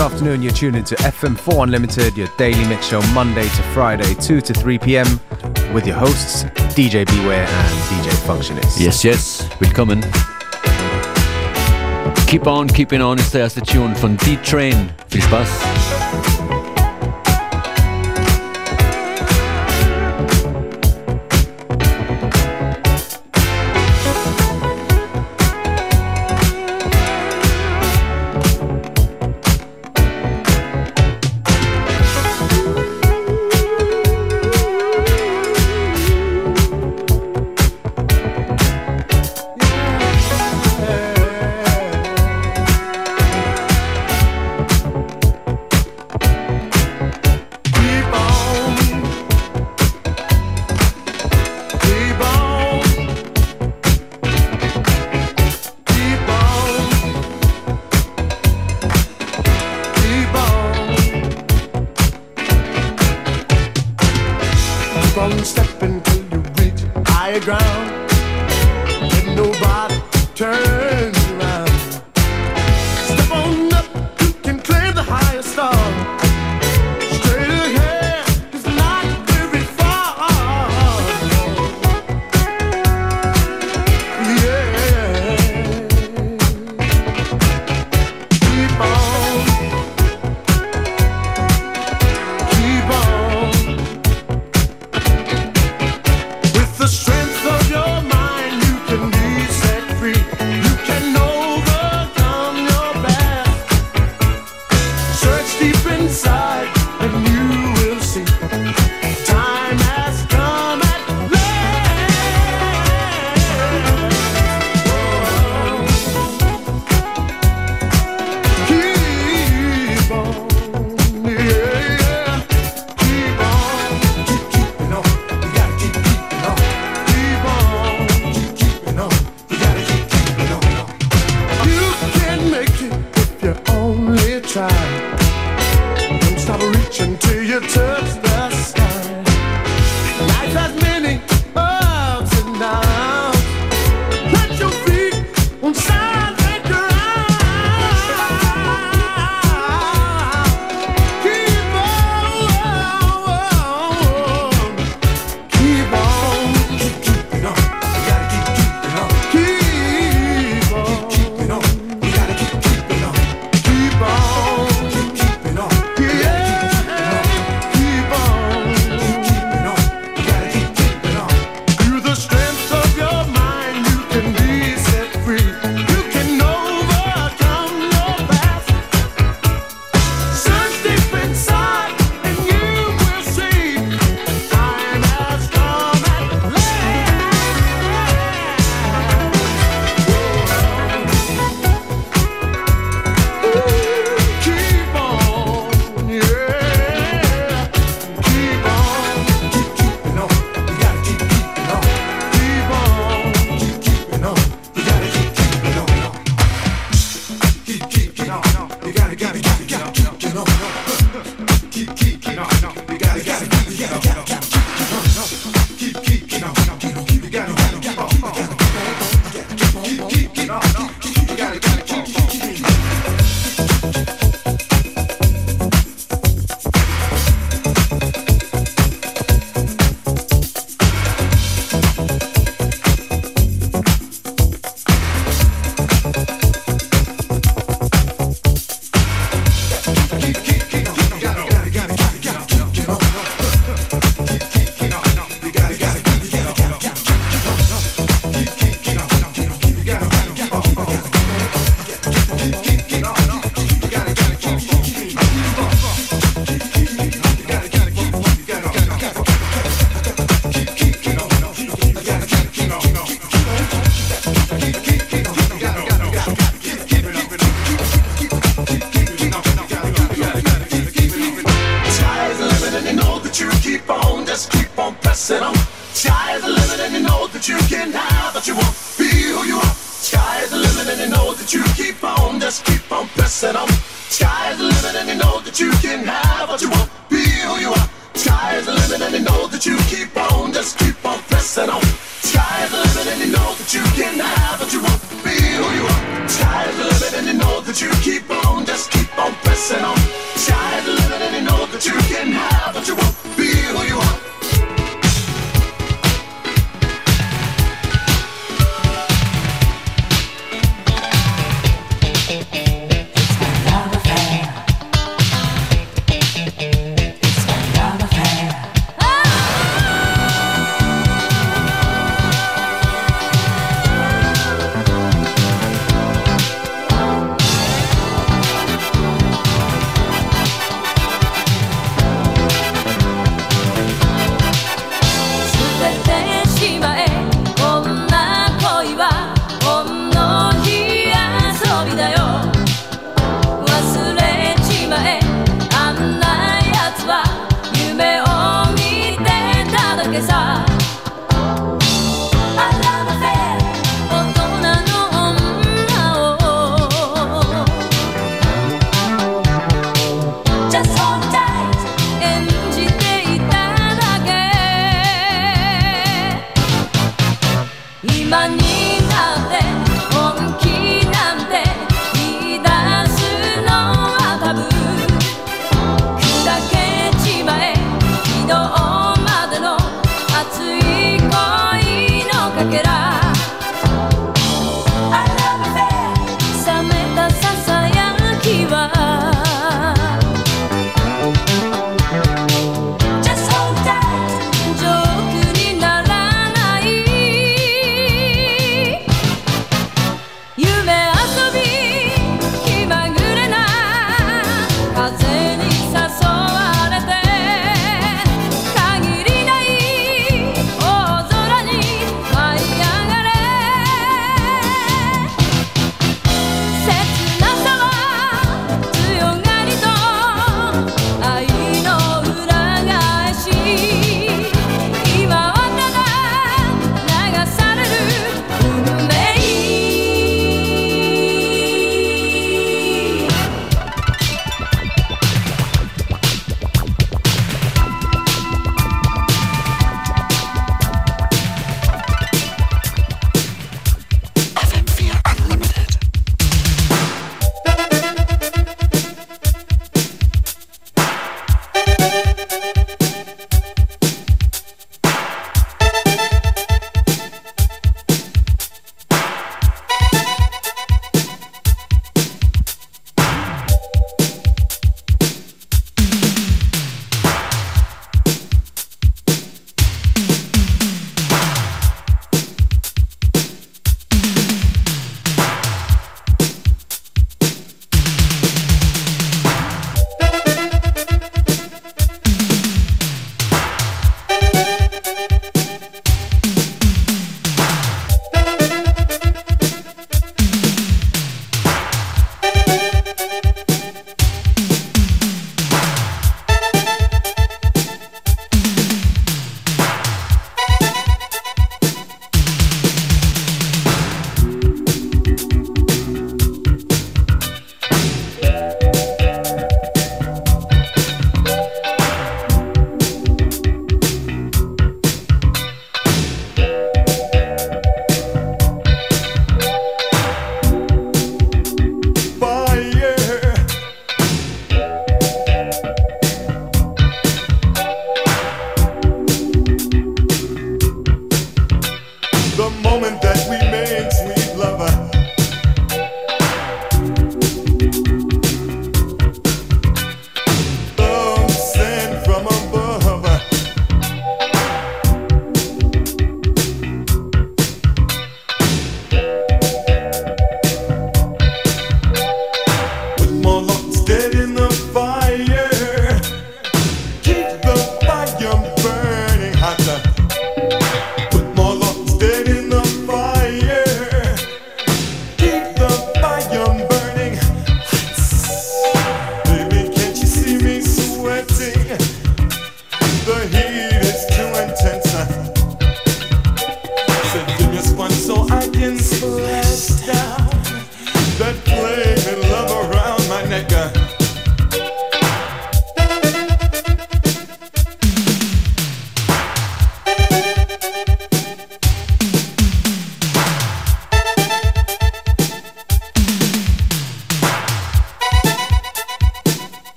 Afternoon, you're tuned into FM4 Unlimited, your daily mix show Monday to Friday, 2 to 3 p.m. with your hosts, DJ Beware and DJ Functionist. Yes, yes, willkommen. Keep on, keeping on ist der erste Tune von D-Train. Viel Spaß.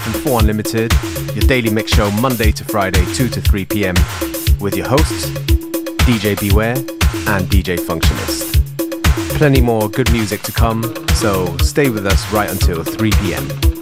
FM4 Unlimited, your daily mix show Monday to Friday, 2 to 3 p.m. with your hosts, DJ Beware and DJ Functionist. Plenty more good music to come, so stay with us right until 3 p.m.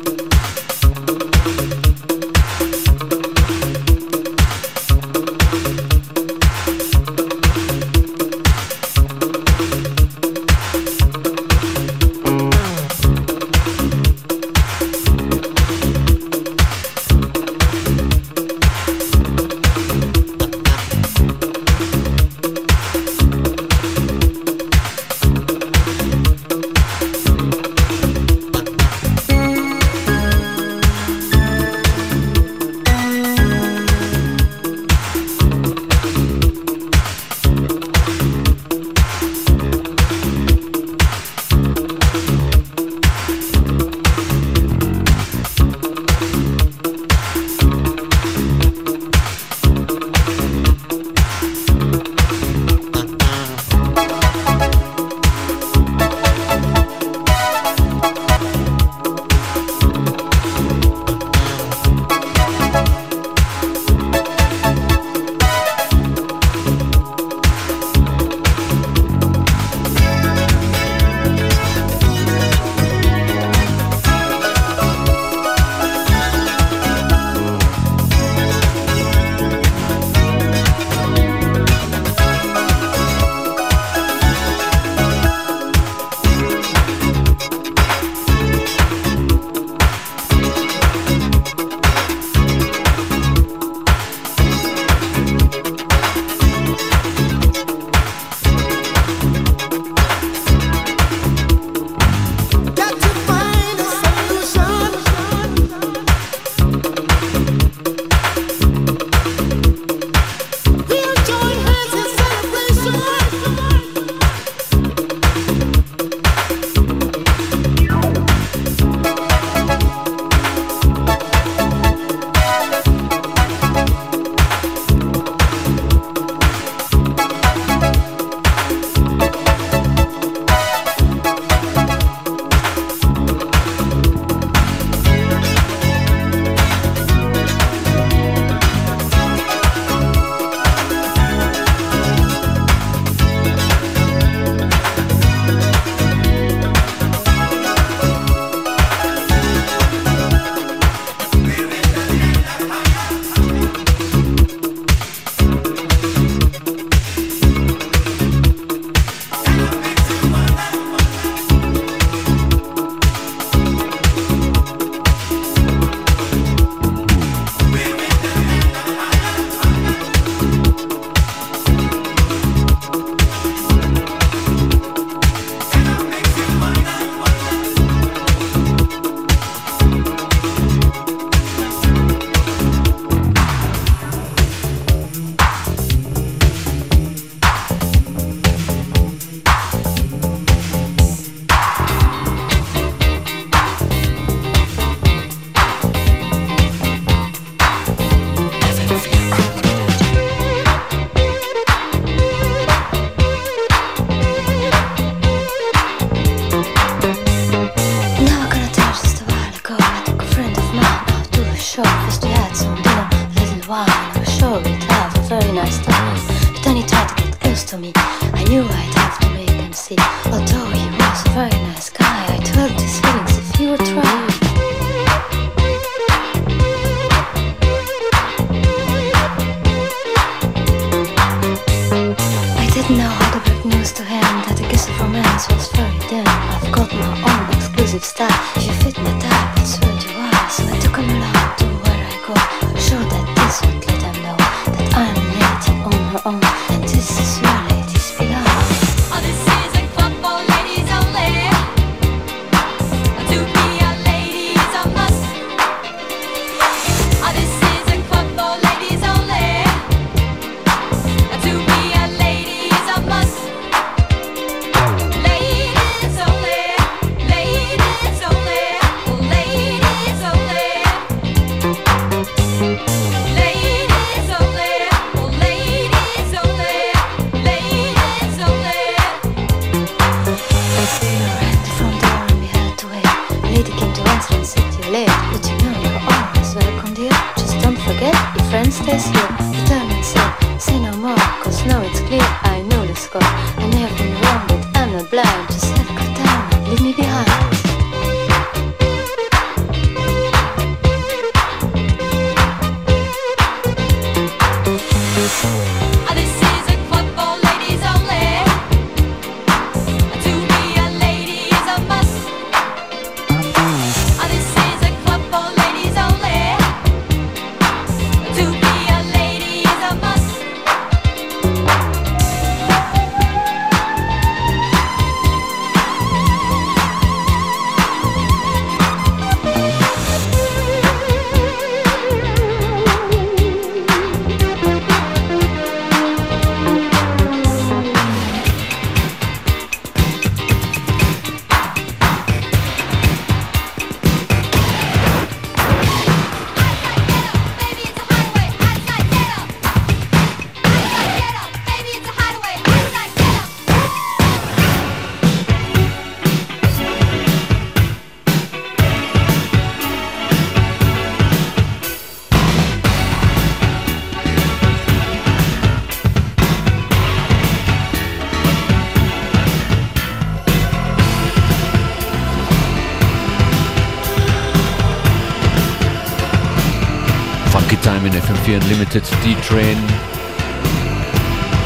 FM4 Unlimited, D-Train,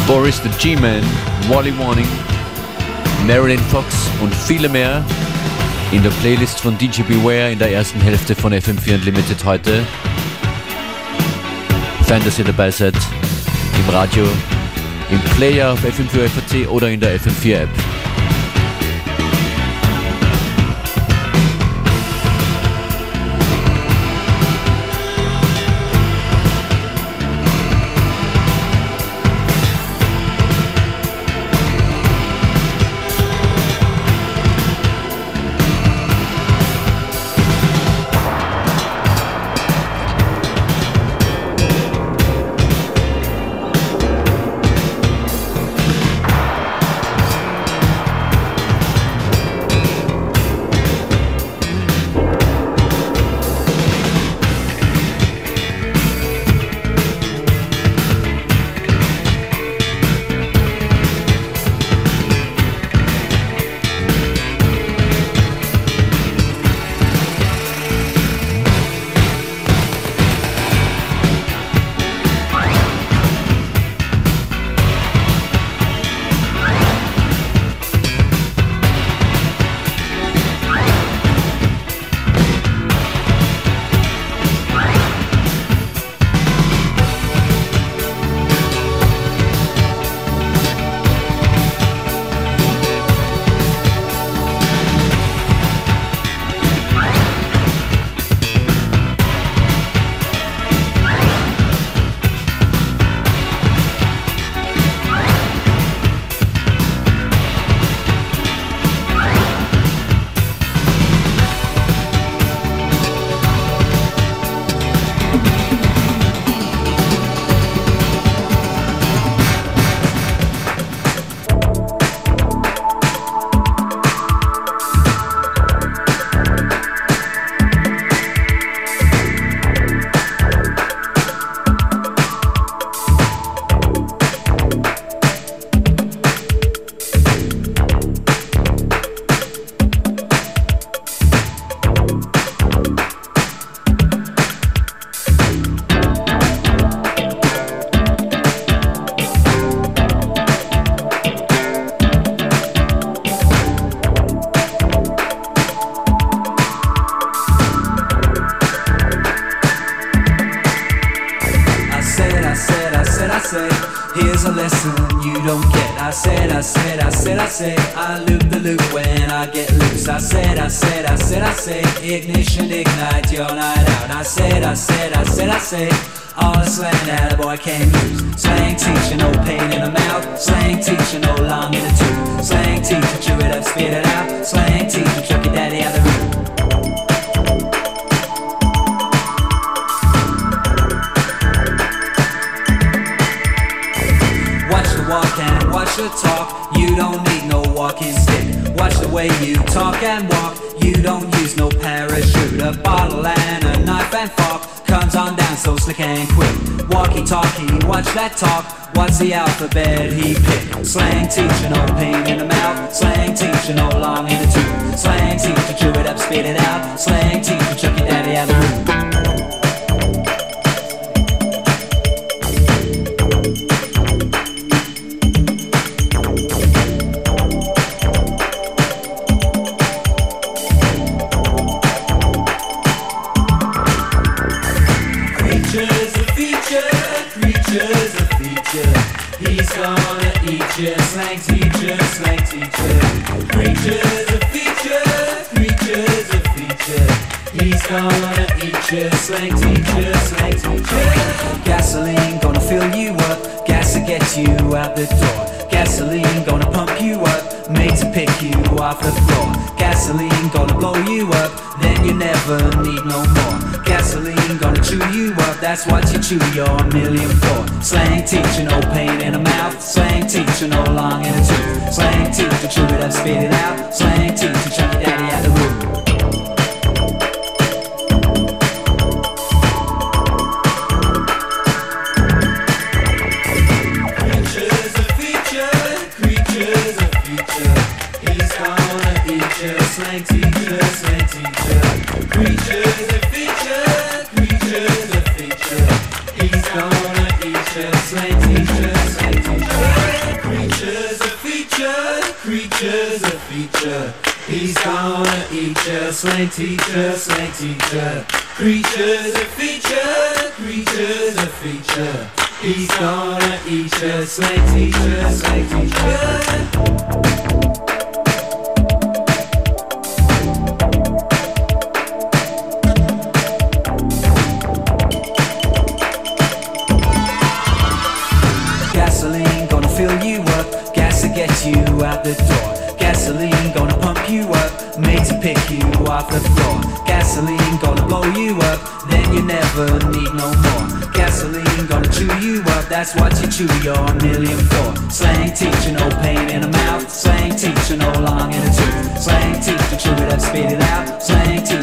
Boris the G-Man, Wally Warning, Marilyn Fox und viele mehr in der Playlist von DJ Beware in der ersten Hälfte von FM4 Unlimited heute. Fein, dass ihr dabei seid, im Radio, im Player auf FM4 FAC oder in der FM4 App. Can use. Slang teacher, no pain in the mouth. Slang teacher, no long in the tooth. Slang teacher, chew it up, spit it out. Slang teacher, chuck your daddy out the room. Watch the walk and watch the talk. You don't need no walking stick. Watch the way you talk and walk. You don't use no parachute. A bottle and a knife and fork down so slick and quick. Walkie talkie, watch that talk. What's the alphabet he picked? Slang teacher, no pain in the mouth. Slang teacher, no long in the tooth. Slang teacher, chew it up, spit it out. Slang teacher, chuck daddy out the room. You, slang teacher, slang teacher. Gasoline gonna fill you up, gas to get you out the door. Gasoline gonna pump you up, made to pick you off the floor. Gasoline gonna blow you up, then you never need no more. Gasoline gonna chew you up, that's what you chew your million for. Slang teacher, no pain in the mouth. Slang teacher, no long in the tooth. Slang teacher, chew it up, spit it out. Slang teacher, chuck your daddy out the room. He's gonna eat you, slang teacher, slang teacher. That's what you chew your million for. Slang teacher, no pain in the mouth. Slang teacher, no long in the tooth. Slang teacher, chew it up, spit it out. Slang teacher,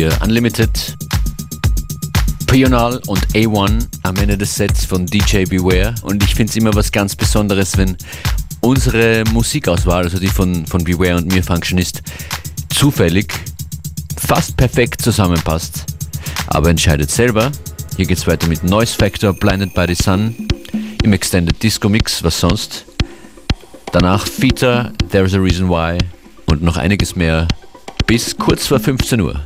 FM4 Unlimited. Pional und A1 am Ende des Sets von DJ Beware und ich finde es immer was ganz Besonderes, wenn unsere Musikauswahl, also die von, von Beware und mir Functionist, zufällig fast perfekt zusammenpasst. Aber entscheidet selber. Hier geht's weiter mit Noise Factor, Blinded by the Sun, im Extended Disco Mix, was sonst. Danach Fita, There's a Reason Why und noch einiges mehr bis kurz vor 15 Uhr.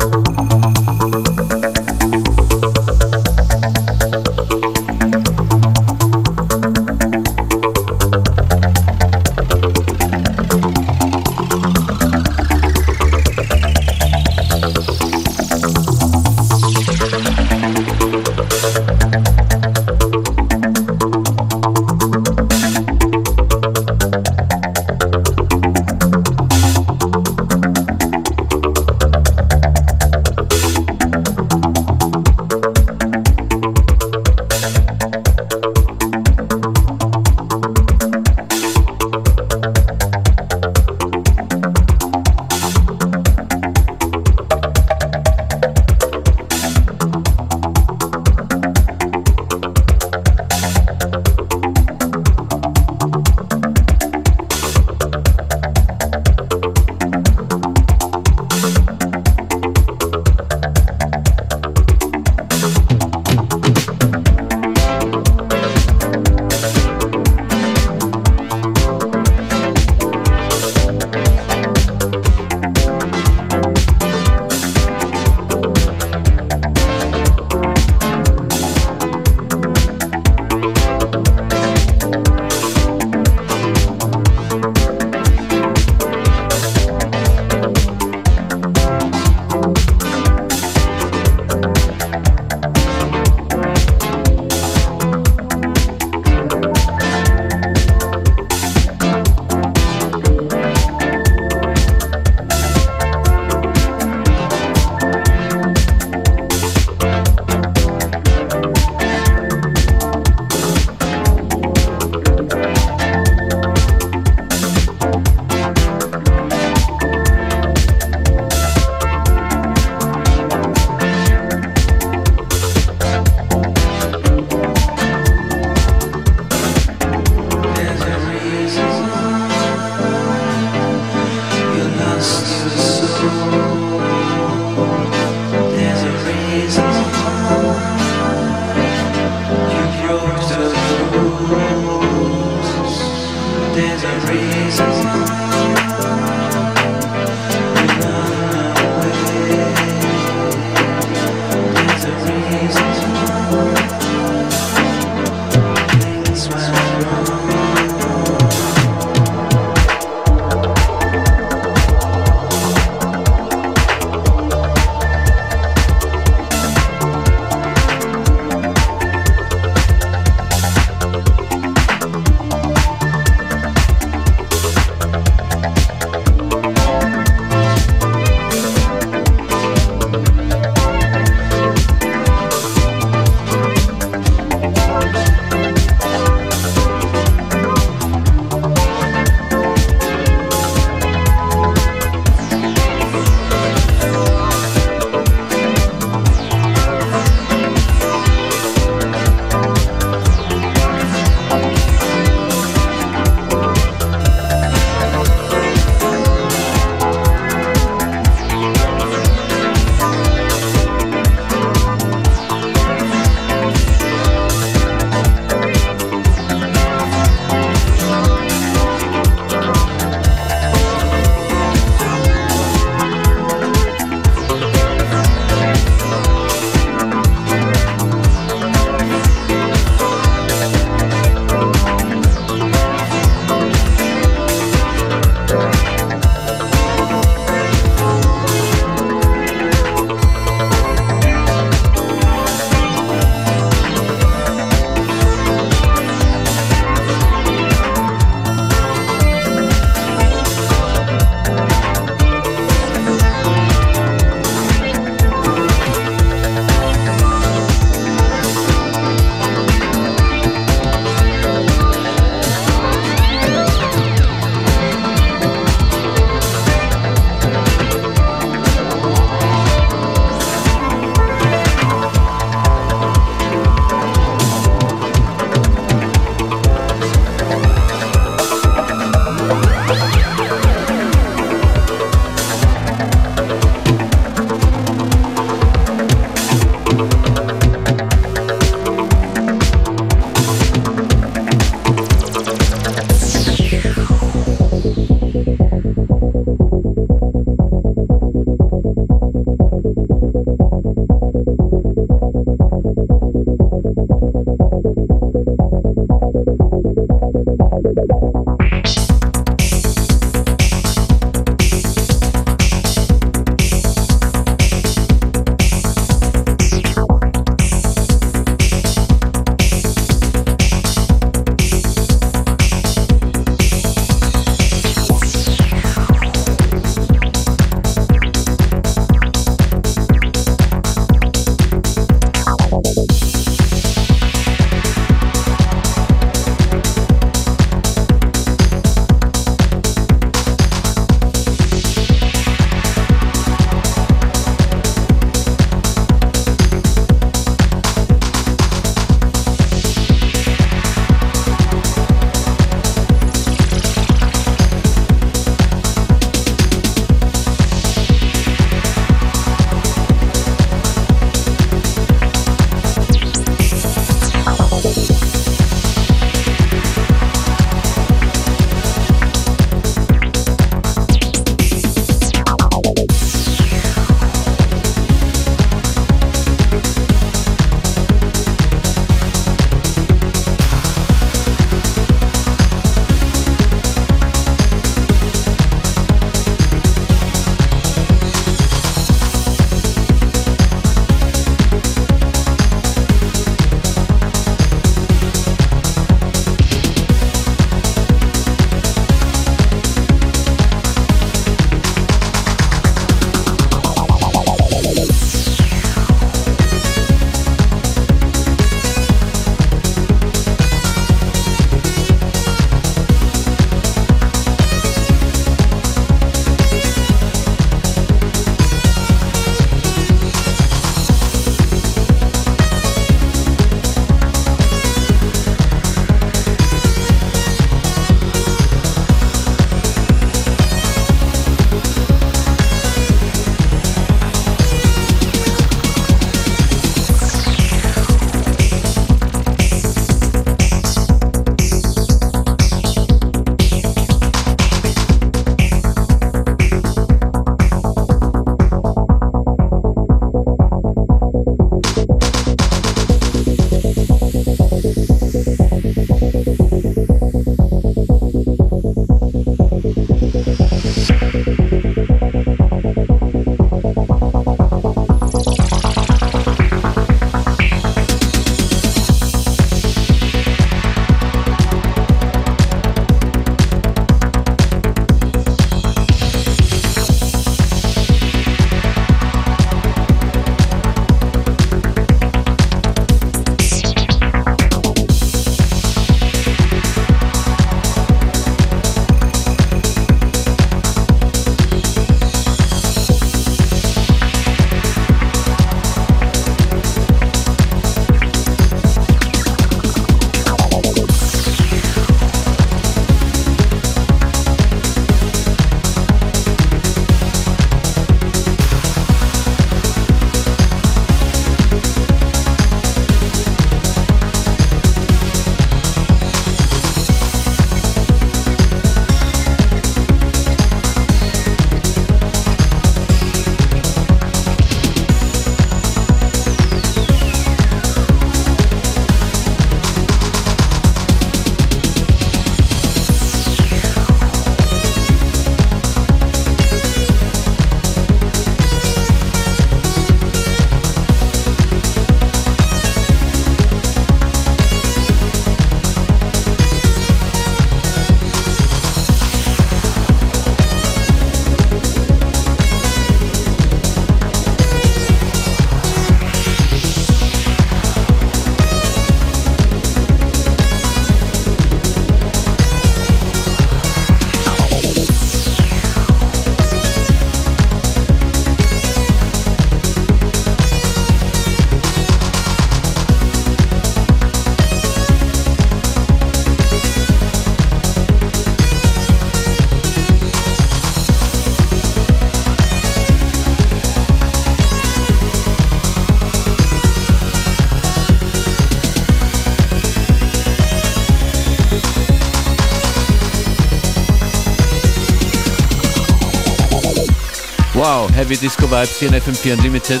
Heavy Disco Vibes hier in FM4 Unlimited.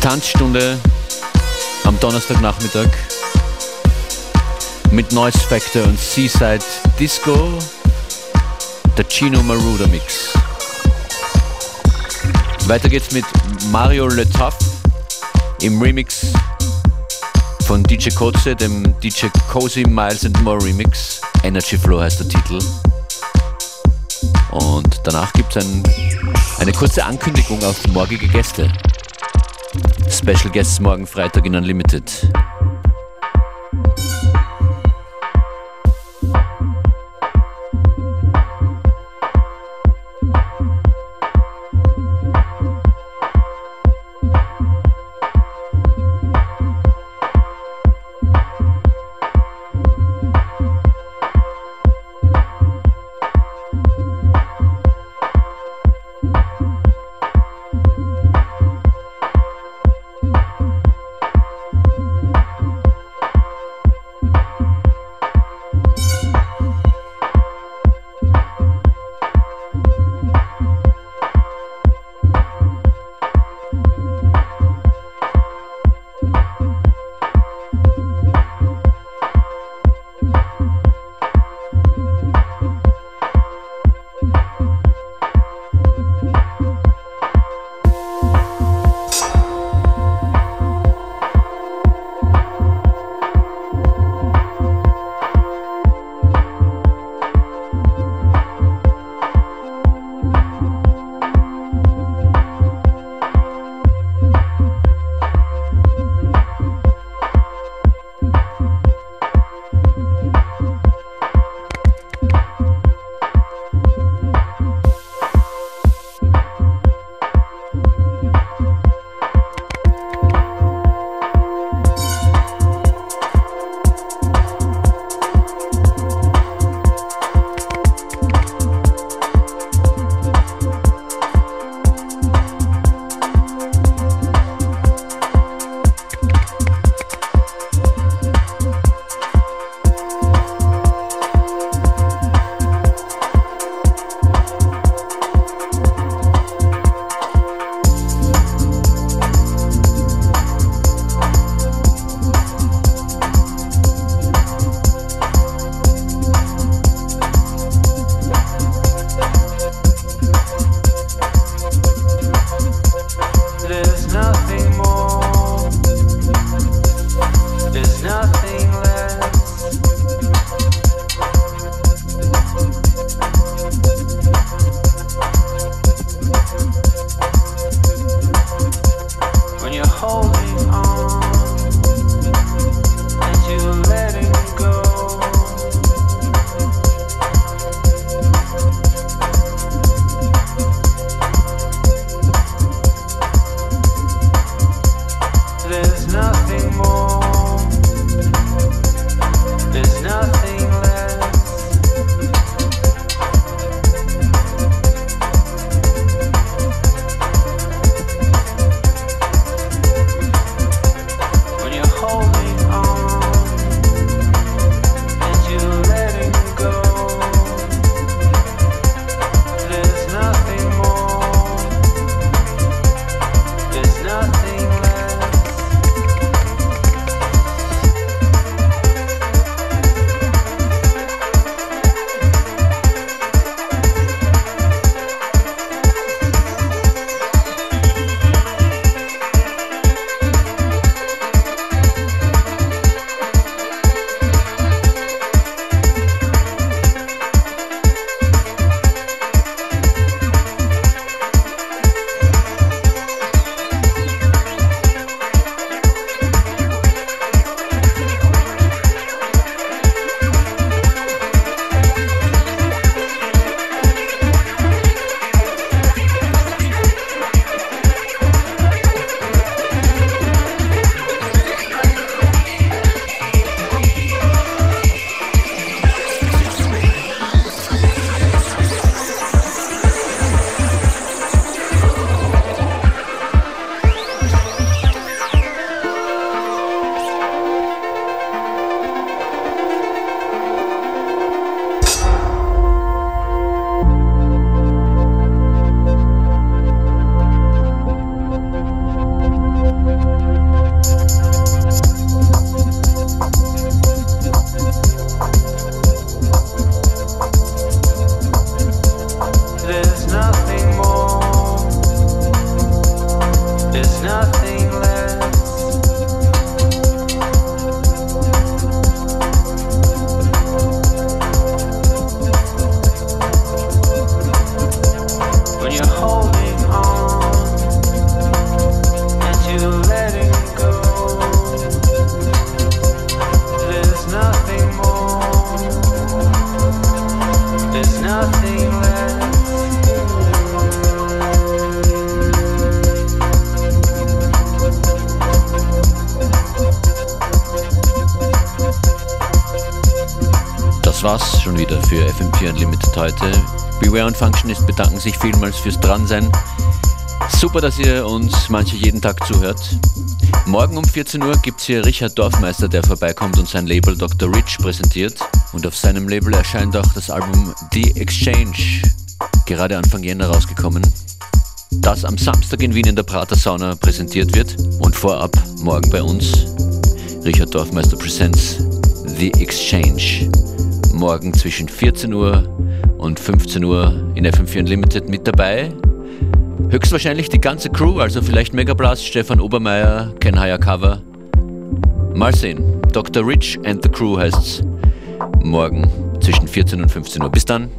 Tanzstunde am Donnerstagnachmittag mit Noise Factor und Seaside Disco. Der Chino Maruda Mix. Weiter geht's mit Mario Le Tuff im Remix von DJ Kotze, dem DJ Cozy Miles and More Remix. Energy Flow heißt der Titel. Und danach gibt es ein, eine kurze Ankündigung auf morgige Gäste. Special Guests morgen Freitag in Unlimited. Sich vielmals fürs Dransein. Super, dass ihr uns manche jeden Tag zuhört. Morgen um 14 Uhr gibt es hier Richard Dorfmeister, der vorbeikommt und sein Label Dr. Rich präsentiert. Und auf seinem Label erscheint auch das Album The Exchange, gerade Anfang Jänner rausgekommen, das am Samstag in Wien in der Prater Sauna präsentiert wird. Und vorab morgen bei uns Richard Dorfmeister Presents The Exchange. Morgen zwischen 14 Uhr und 15 Uhr in FM4 Unlimited mit dabei. Höchstwahrscheinlich die ganze Crew, also vielleicht Megablast, Stefan Obermeier, Ken Hayakawa. Mal sehen. Dr. Rich and the Crew heißt's. Morgen zwischen 14 und 15 Uhr. Bis dann.